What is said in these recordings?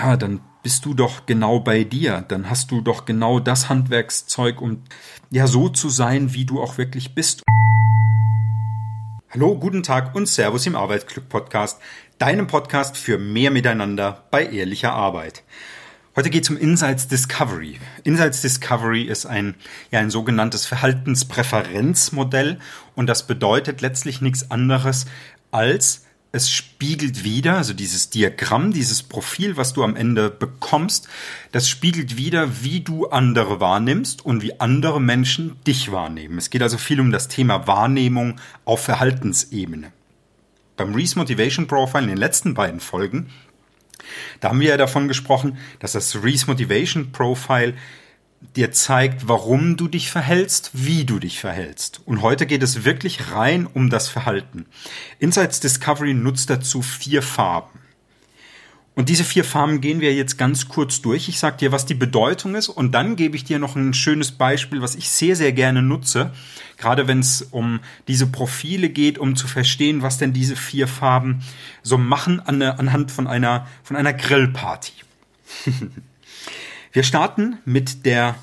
ja, dann bist du doch genau bei dir, dann hast du doch genau das Handwerkszeug, um ja so zu sein, wie du auch wirklich bist. Hallo, guten Tag und Servus im Arbeitsglück Podcast, deinem Podcast für mehr Miteinander bei ehrlicher Arbeit. Heute geht es um Insights Discovery. Insights Discovery ist ein, ja, ein sogenanntes Verhaltenspräferenzmodell und das bedeutet letztlich nichts anderes als es spiegelt wieder, also dieses Diagramm, dieses Profil, was du am Ende bekommst, das spiegelt wieder, wie du andere wahrnimmst und wie andere Menschen dich wahrnehmen. Es geht also viel um das Thema Wahrnehmung auf Verhaltensebene. Beim Reese Motivation Profile in den letzten beiden Folgen, da haben wir ja davon gesprochen, dass das Reese Motivation Profile dir zeigt, warum du dich verhältst, wie du dich verhältst. Und heute geht es wirklich rein um das Verhalten. Insights Discovery nutzt dazu vier Farben. Und diese vier Farben gehen wir jetzt ganz kurz durch. Ich sage dir, was die Bedeutung ist und dann gebe ich dir noch ein schönes Beispiel, was ich sehr, sehr gerne nutze, gerade wenn es um diese Profile geht, um zu verstehen, was denn diese vier Farben so machen an, anhand von einer, von einer Grillparty. Wir starten mit der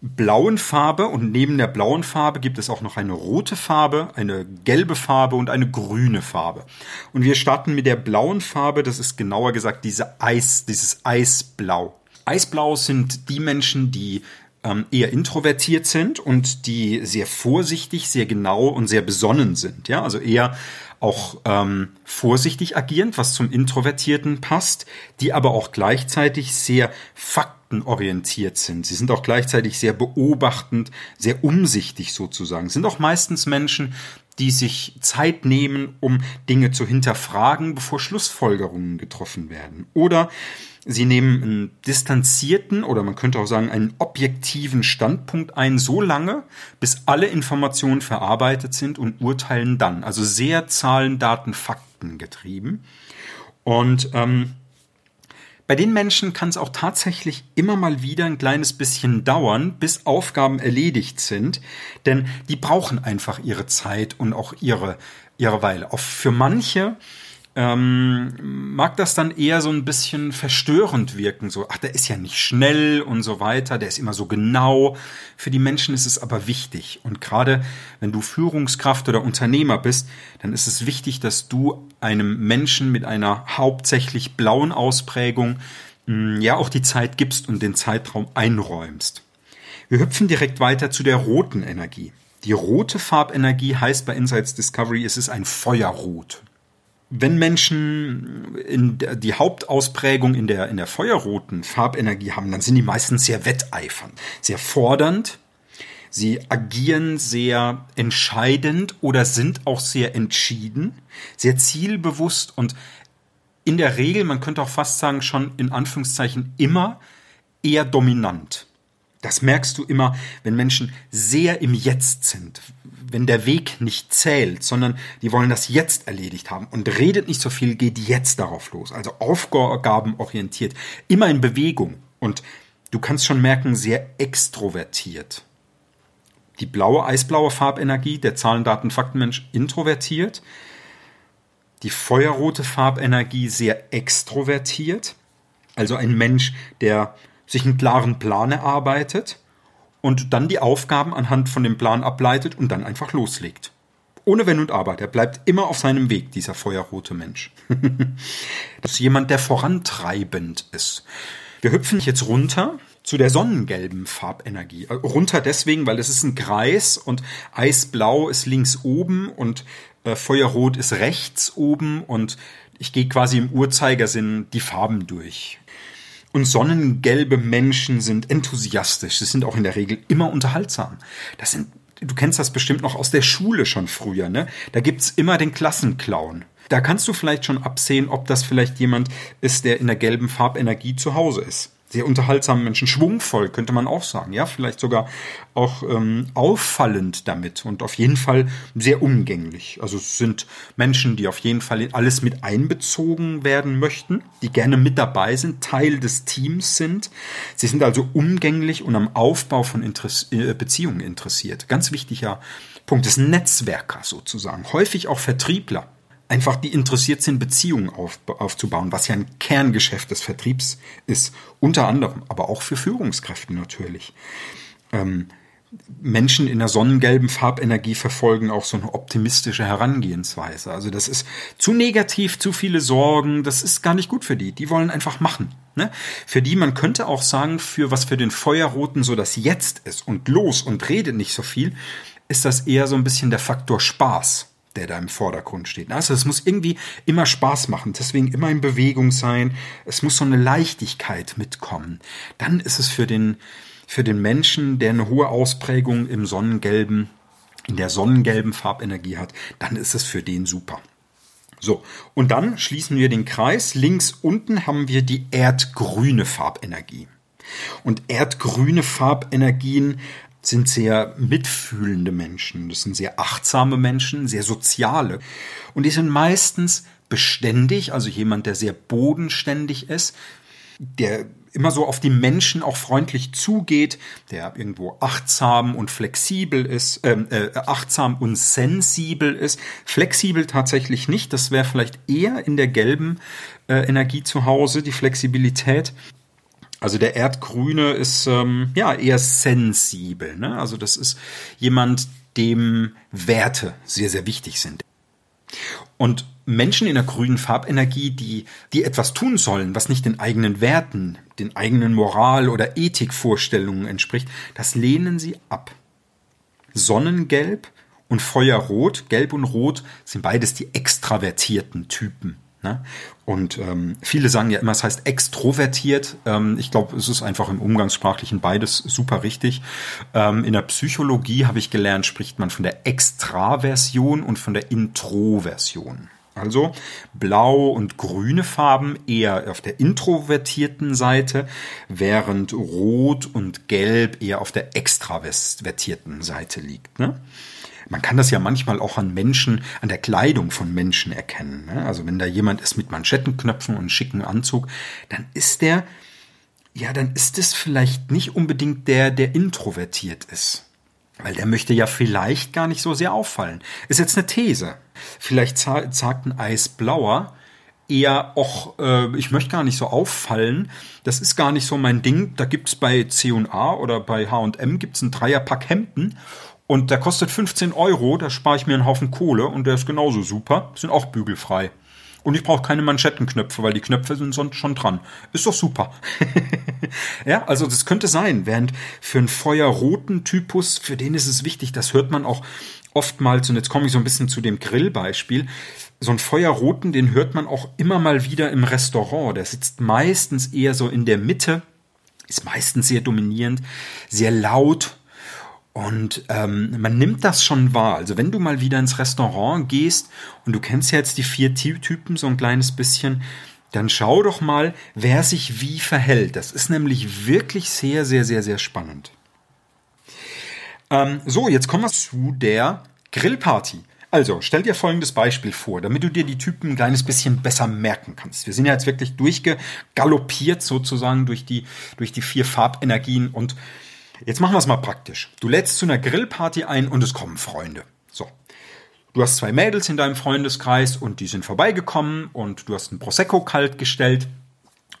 blauen Farbe und neben der blauen Farbe gibt es auch noch eine rote Farbe, eine gelbe Farbe und eine grüne Farbe. Und wir starten mit der blauen Farbe, das ist genauer gesagt diese Eis, dieses Eisblau. Eisblau sind die Menschen, die ähm, eher introvertiert sind und die sehr vorsichtig, sehr genau und sehr besonnen sind. Ja, also eher auch ähm, vorsichtig agierend, was zum Introvertierten passt, die aber auch gleichzeitig sehr faktisch faktenorientiert sind. Sie sind auch gleichzeitig sehr beobachtend, sehr umsichtig sozusagen. Sind auch meistens Menschen, die sich Zeit nehmen, um Dinge zu hinterfragen, bevor Schlussfolgerungen getroffen werden. Oder sie nehmen einen distanzierten oder man könnte auch sagen einen objektiven Standpunkt ein, so lange, bis alle Informationen verarbeitet sind und urteilen dann. Also sehr Zahlen, Daten, Fakten getrieben. Und ähm, bei den Menschen kann es auch tatsächlich immer mal wieder ein kleines bisschen dauern, bis Aufgaben erledigt sind, denn die brauchen einfach ihre Zeit und auch ihre, ihre Weile. Auch für manche ähm, mag das dann eher so ein bisschen verstörend wirken. So, ach, der ist ja nicht schnell und so weiter, der ist immer so genau. Für die Menschen ist es aber wichtig. Und gerade wenn du Führungskraft oder Unternehmer bist, dann ist es wichtig, dass du einem Menschen mit einer hauptsächlich blauen Ausprägung mh, ja auch die Zeit gibst und den Zeitraum einräumst. Wir hüpfen direkt weiter zu der roten Energie. Die rote Farbenergie heißt bei Insights Discovery, es ist ein Feuerrot wenn Menschen in der, die Hauptausprägung in der, in der feuerroten Farbenergie haben, dann sind die meistens sehr wetteifernd, sehr fordernd. Sie agieren sehr entscheidend oder sind auch sehr entschieden, sehr zielbewusst und in der Regel, man könnte auch fast sagen, schon in Anführungszeichen immer eher dominant. Das merkst du immer, wenn Menschen sehr im Jetzt sind, wenn der Weg nicht zählt, sondern die wollen das jetzt erledigt haben und redet nicht so viel, geht jetzt darauf los. Also aufgabenorientiert, immer in Bewegung und du kannst schon merken, sehr extrovertiert. Die blaue, eisblaue Farbenergie, der Zahlen, Daten, Faktenmensch, introvertiert. Die feuerrote Farbenergie sehr extrovertiert. Also ein Mensch, der sich einen klaren Plan erarbeitet und dann die Aufgaben anhand von dem Plan ableitet und dann einfach loslegt. Ohne Wenn und Aber. Der bleibt immer auf seinem Weg, dieser feuerrote Mensch. das ist jemand, der vorantreibend ist. Wir hüpfen jetzt runter zu der sonnengelben Farbenergie. Äh, runter deswegen, weil es ist ein Kreis und Eisblau ist links oben und äh, Feuerrot ist rechts oben und ich gehe quasi im Uhrzeigersinn die Farben durch. Und sonnengelbe Menschen sind enthusiastisch. Sie sind auch in der Regel immer unterhaltsam. Das sind, du kennst das bestimmt noch aus der Schule schon früher, ne? Da gibt's immer den Klassenclown. Da kannst du vielleicht schon absehen, ob das vielleicht jemand ist, der in der gelben Farbenergie zu Hause ist sehr unterhaltsamen Menschen, schwungvoll könnte man auch sagen, ja, vielleicht sogar auch ähm, auffallend damit und auf jeden Fall sehr umgänglich. Also es sind Menschen, die auf jeden Fall alles mit einbezogen werden möchten, die gerne mit dabei sind, Teil des Teams sind. Sie sind also umgänglich und am Aufbau von Interess äh, Beziehungen interessiert. Ganz wichtiger Punkt ist Netzwerker sozusagen, häufig auch Vertriebler einfach die interessiert sind, Beziehungen auf, aufzubauen, was ja ein Kerngeschäft des Vertriebs ist, unter anderem, aber auch für Führungskräfte natürlich. Ähm, Menschen in der sonnengelben Farbenergie verfolgen auch so eine optimistische Herangehensweise. Also das ist zu negativ, zu viele Sorgen, das ist gar nicht gut für die. Die wollen einfach machen. Ne? Für die, man könnte auch sagen, für was für den Feuerroten so das Jetzt ist und los und redet nicht so viel, ist das eher so ein bisschen der Faktor Spaß der da im Vordergrund steht. Also es muss irgendwie immer Spaß machen, deswegen immer in Bewegung sein. Es muss so eine Leichtigkeit mitkommen. Dann ist es für den, für den Menschen, der eine hohe Ausprägung im sonnengelben, in der sonnengelben Farbenergie hat, dann ist es für den super. So, und dann schließen wir den Kreis. Links unten haben wir die erdgrüne Farbenergie. Und erdgrüne Farbenergien sind sehr mitfühlende Menschen. Das sind sehr achtsame Menschen, sehr soziale. Und die sind meistens beständig, also jemand, der sehr bodenständig ist, der immer so auf die Menschen auch freundlich zugeht, der irgendwo achtsam und flexibel ist, ähm, äh, achtsam und sensibel ist. Flexibel tatsächlich nicht, das wäre vielleicht eher in der gelben äh, Energie zu Hause, die Flexibilität. Also der Erdgrüne ist ähm, ja eher sensibel. Ne? Also das ist jemand, dem Werte sehr, sehr wichtig sind. Und Menschen in der grünen Farbenergie, die, die etwas tun sollen, was nicht den eigenen Werten, den eigenen Moral- oder Ethikvorstellungen entspricht, das lehnen sie ab. Sonnengelb und Feuerrot, Gelb und Rot, sind beides die extravertierten Typen. Ne? Und ähm, viele sagen ja immer, es heißt extrovertiert. Ähm, ich glaube, es ist einfach im Umgangssprachlichen beides super richtig. Ähm, in der Psychologie habe ich gelernt, spricht man von der Extraversion und von der Introversion. Also blau und grüne Farben eher auf der introvertierten Seite, während rot und gelb eher auf der extravertierten Seite liegt. Ne? Man kann das ja manchmal auch an Menschen, an der Kleidung von Menschen erkennen. Ne? Also wenn da jemand ist mit Manschettenknöpfen und schicken Anzug, dann ist der, ja, dann ist es vielleicht nicht unbedingt der, der introvertiert ist. Weil der möchte ja vielleicht gar nicht so sehr auffallen. Ist jetzt eine These. Vielleicht sagt ein Eisblauer eher, auch äh, ich möchte gar nicht so auffallen. Das ist gar nicht so mein Ding. Da gibt's bei C&A oder bei H&M gibt's ein Dreierpack Hemden und der kostet 15 Euro, da spare ich mir einen Haufen Kohle und der ist genauso super. Sind auch bügelfrei. Und ich brauche keine Manschettenknöpfe, weil die Knöpfe sind sonst schon dran. Ist doch super. ja, also das könnte sein. Während für einen feuerroten Typus, für den ist es wichtig, das hört man auch oftmals, und jetzt komme ich so ein bisschen zu dem Grillbeispiel, so einen Feuerroten, den hört man auch immer mal wieder im Restaurant. Der sitzt meistens eher so in der Mitte, ist meistens sehr dominierend, sehr laut, und ähm, man nimmt das schon wahr. Also wenn du mal wieder ins Restaurant gehst und du kennst ja jetzt die vier Typen so ein kleines bisschen, dann schau doch mal, wer sich wie verhält. Das ist nämlich wirklich sehr, sehr, sehr, sehr spannend. Ähm, so, jetzt kommen wir zu der Grillparty. Also, stell dir folgendes Beispiel vor, damit du dir die Typen ein kleines bisschen besser merken kannst. Wir sind ja jetzt wirklich durchgegaloppiert sozusagen durch die, durch die vier Farbenergien und Jetzt machen wir es mal praktisch. Du lädst zu einer Grillparty ein und es kommen Freunde. So. Du hast zwei Mädels in deinem Freundeskreis und die sind vorbeigekommen und du hast ein Prosecco kalt gestellt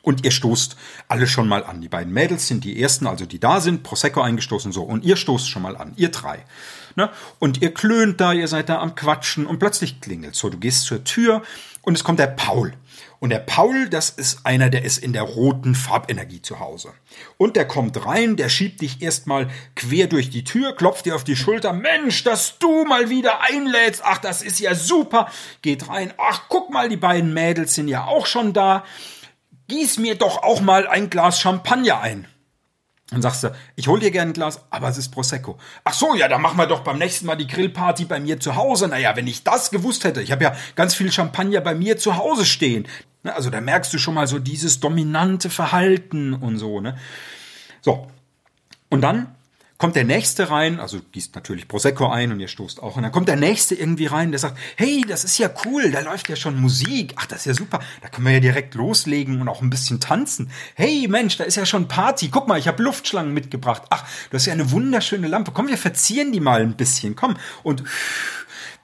und ihr stoßt alle schon mal an. Die beiden Mädels sind die ersten, also die da sind, Prosecco eingestoßen, so. Und ihr stoßt schon mal an, ihr drei. Ne? Und ihr klönt da, ihr seid da am Quatschen und plötzlich klingelt so. Du gehst zur Tür und es kommt der Paul. Und der Paul, das ist einer, der ist in der roten Farbenergie zu Hause. Und der kommt rein, der schiebt dich erstmal quer durch die Tür, klopft dir auf die Schulter. Mensch, dass du mal wieder einlädst. Ach, das ist ja super. Geht rein. Ach, guck mal, die beiden Mädels sind ja auch schon da. Gieß mir doch auch mal ein Glas Champagner ein. Dann sagst du, ich hol dir gerne ein Glas, aber es ist Prosecco. Ach so, ja, dann machen wir doch beim nächsten Mal die Grillparty bei mir zu Hause. Naja, wenn ich das gewusst hätte, ich habe ja ganz viel Champagner bei mir zu Hause stehen. Ne, also da merkst du schon mal so dieses dominante Verhalten und so. Ne? So, und dann kommt der nächste rein, also gießt natürlich Prosecco ein und ihr stoßt auch. Und dann kommt der nächste irgendwie rein, der sagt, hey, das ist ja cool, da läuft ja schon Musik. Ach, das ist ja super. Da können wir ja direkt loslegen und auch ein bisschen tanzen. Hey, Mensch, da ist ja schon Party. Guck mal, ich habe Luftschlangen mitgebracht. Ach, du hast ja eine wunderschöne Lampe. Komm, wir verzieren die mal ein bisschen. Komm. Und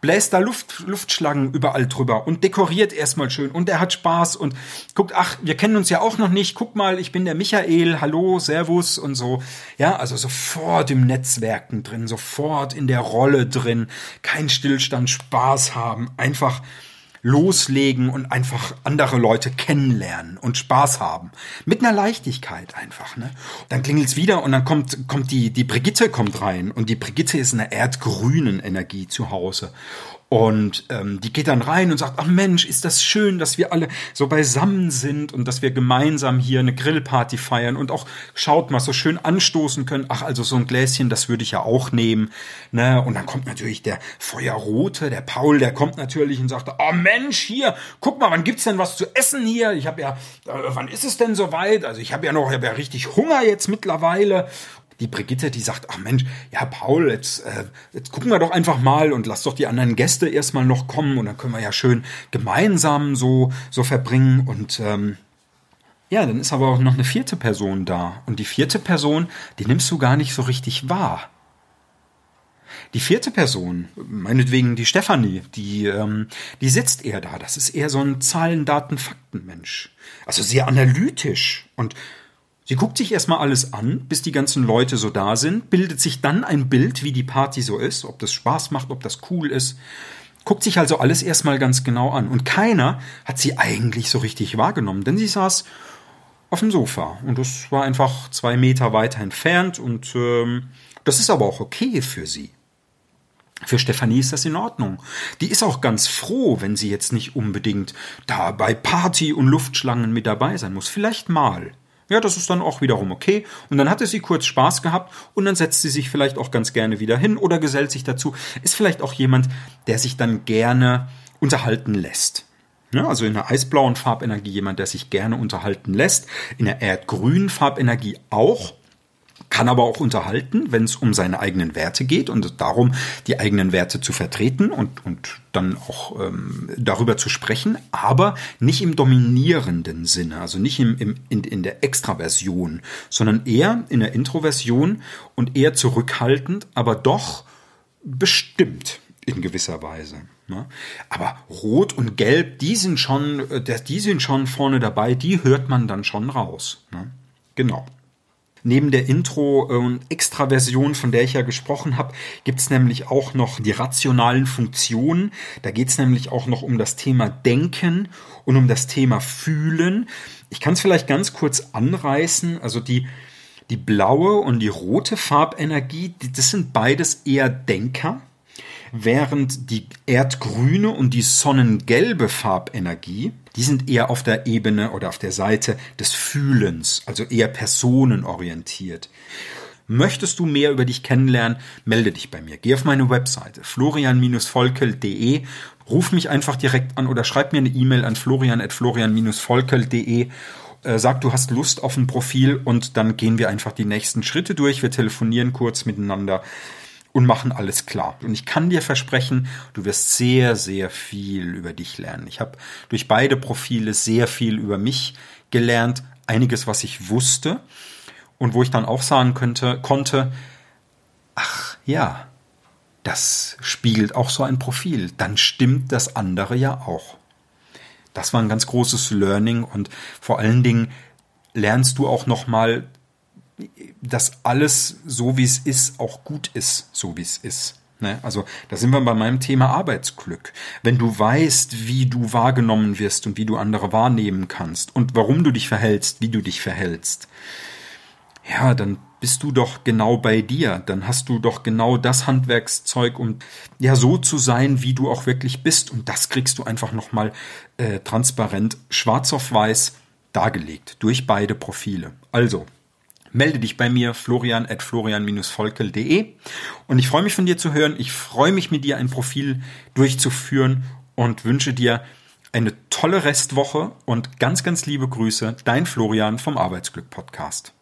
bläst da Luft, Luftschlangen überall drüber und dekoriert erstmal schön und er hat Spaß und guckt, ach, wir kennen uns ja auch noch nicht, guck mal, ich bin der Michael, hallo, servus und so. Ja, also sofort im Netzwerken drin, sofort in der Rolle drin, kein Stillstand, Spaß haben, einfach loslegen und einfach andere Leute kennenlernen und Spaß haben. Mit einer Leichtigkeit einfach. Ne? Dann klingelt's wieder und dann kommt, kommt die, die Brigitte kommt rein und die Brigitte ist in einer erdgrünen Energie zu Hause. Und ähm, die geht dann rein und sagt, ach Mensch, ist das schön, dass wir alle so beisammen sind und dass wir gemeinsam hier eine Grillparty feiern und auch schaut mal so schön anstoßen können. Ach, also so ein Gläschen, das würde ich ja auch nehmen. Ne? Und dann kommt natürlich der Feuerrote, der Paul, der kommt natürlich und sagt, oh Mensch, hier, guck mal, wann gibt's denn was zu essen hier? Ich habe ja, äh, wann ist es denn soweit? Also ich habe ja noch, ich hab ja richtig Hunger jetzt mittlerweile die Brigitte, die sagt, ach Mensch, ja Paul, jetzt, äh, jetzt gucken wir doch einfach mal und lass doch die anderen Gäste erstmal noch kommen und dann können wir ja schön gemeinsam so, so verbringen und ähm, ja, dann ist aber auch noch eine vierte Person da und die vierte Person, die nimmst du gar nicht so richtig wahr. Die vierte Person, meinetwegen die Stefanie, die, ähm, die sitzt eher da. Das ist eher so ein Zahlen, Daten, Fakten Mensch. Also sehr analytisch und Sie guckt sich erstmal alles an, bis die ganzen Leute so da sind, bildet sich dann ein Bild, wie die Party so ist, ob das Spaß macht, ob das cool ist. Guckt sich also alles erstmal ganz genau an. Und keiner hat sie eigentlich so richtig wahrgenommen, denn sie saß auf dem Sofa. Und das war einfach zwei Meter weiter entfernt. Und ähm, das ist aber auch okay für sie. Für Stefanie ist das in Ordnung. Die ist auch ganz froh, wenn sie jetzt nicht unbedingt da bei Party und Luftschlangen mit dabei sein muss. Vielleicht mal. Ja, das ist dann auch wiederum okay. Und dann hatte sie kurz Spaß gehabt und dann setzt sie sich vielleicht auch ganz gerne wieder hin oder gesellt sich dazu. Ist vielleicht auch jemand, der sich dann gerne unterhalten lässt. Ja, also in der eisblauen Farbenergie jemand, der sich gerne unterhalten lässt. In der erdgrünen Farbenergie auch kann aber auch unterhalten, wenn es um seine eigenen Werte geht und darum, die eigenen Werte zu vertreten und, und dann auch ähm, darüber zu sprechen, aber nicht im dominierenden Sinne, also nicht im, im, in, in der Extraversion, sondern eher in der Introversion und eher zurückhaltend, aber doch bestimmt in gewisser Weise. Ne? Aber Rot und Gelb, die sind schon, äh, die sind schon vorne dabei, die hört man dann schon raus. Ne? Genau. Neben der Intro- und Extraversion, von der ich ja gesprochen habe, gibt es nämlich auch noch die rationalen Funktionen. Da geht es nämlich auch noch um das Thema Denken und um das Thema Fühlen. Ich kann es vielleicht ganz kurz anreißen. Also die, die blaue und die rote Farbenergie, das sind beides eher Denker während die erdgrüne und die sonnengelbe Farbenergie, die sind eher auf der Ebene oder auf der Seite des Fühlens, also eher personenorientiert. Möchtest du mehr über dich kennenlernen, melde dich bei mir. Geh auf meine Webseite florian-volkel.de, ruf mich einfach direkt an oder schreib mir eine E-Mail an florian-volkel.de äh, sag, du hast Lust auf ein Profil und dann gehen wir einfach die nächsten Schritte durch. Wir telefonieren kurz miteinander und machen alles klar. Und ich kann dir versprechen, du wirst sehr, sehr viel über dich lernen. Ich habe durch beide Profile sehr viel über mich gelernt, einiges, was ich wusste und wo ich dann auch sagen könnte, konnte, ach ja, das spiegelt auch so ein Profil, dann stimmt das andere ja auch. Das war ein ganz großes Learning und vor allen Dingen lernst du auch noch mal dass alles so wie es ist auch gut ist, so wie es ist. Ne? Also da sind wir bei meinem Thema Arbeitsglück. Wenn du weißt, wie du wahrgenommen wirst und wie du andere wahrnehmen kannst und warum du dich verhältst, wie du dich verhältst, ja, dann bist du doch genau bei dir. Dann hast du doch genau das Handwerkszeug, um ja so zu sein, wie du auch wirklich bist. Und das kriegst du einfach nochmal äh, transparent, schwarz auf weiß dargelegt durch beide Profile. Also, melde dich bei mir, florian at florian-volkel.de. Und ich freue mich von dir zu hören. Ich freue mich mit dir ein Profil durchzuführen und wünsche dir eine tolle Restwoche und ganz, ganz liebe Grüße. Dein Florian vom Arbeitsglück Podcast.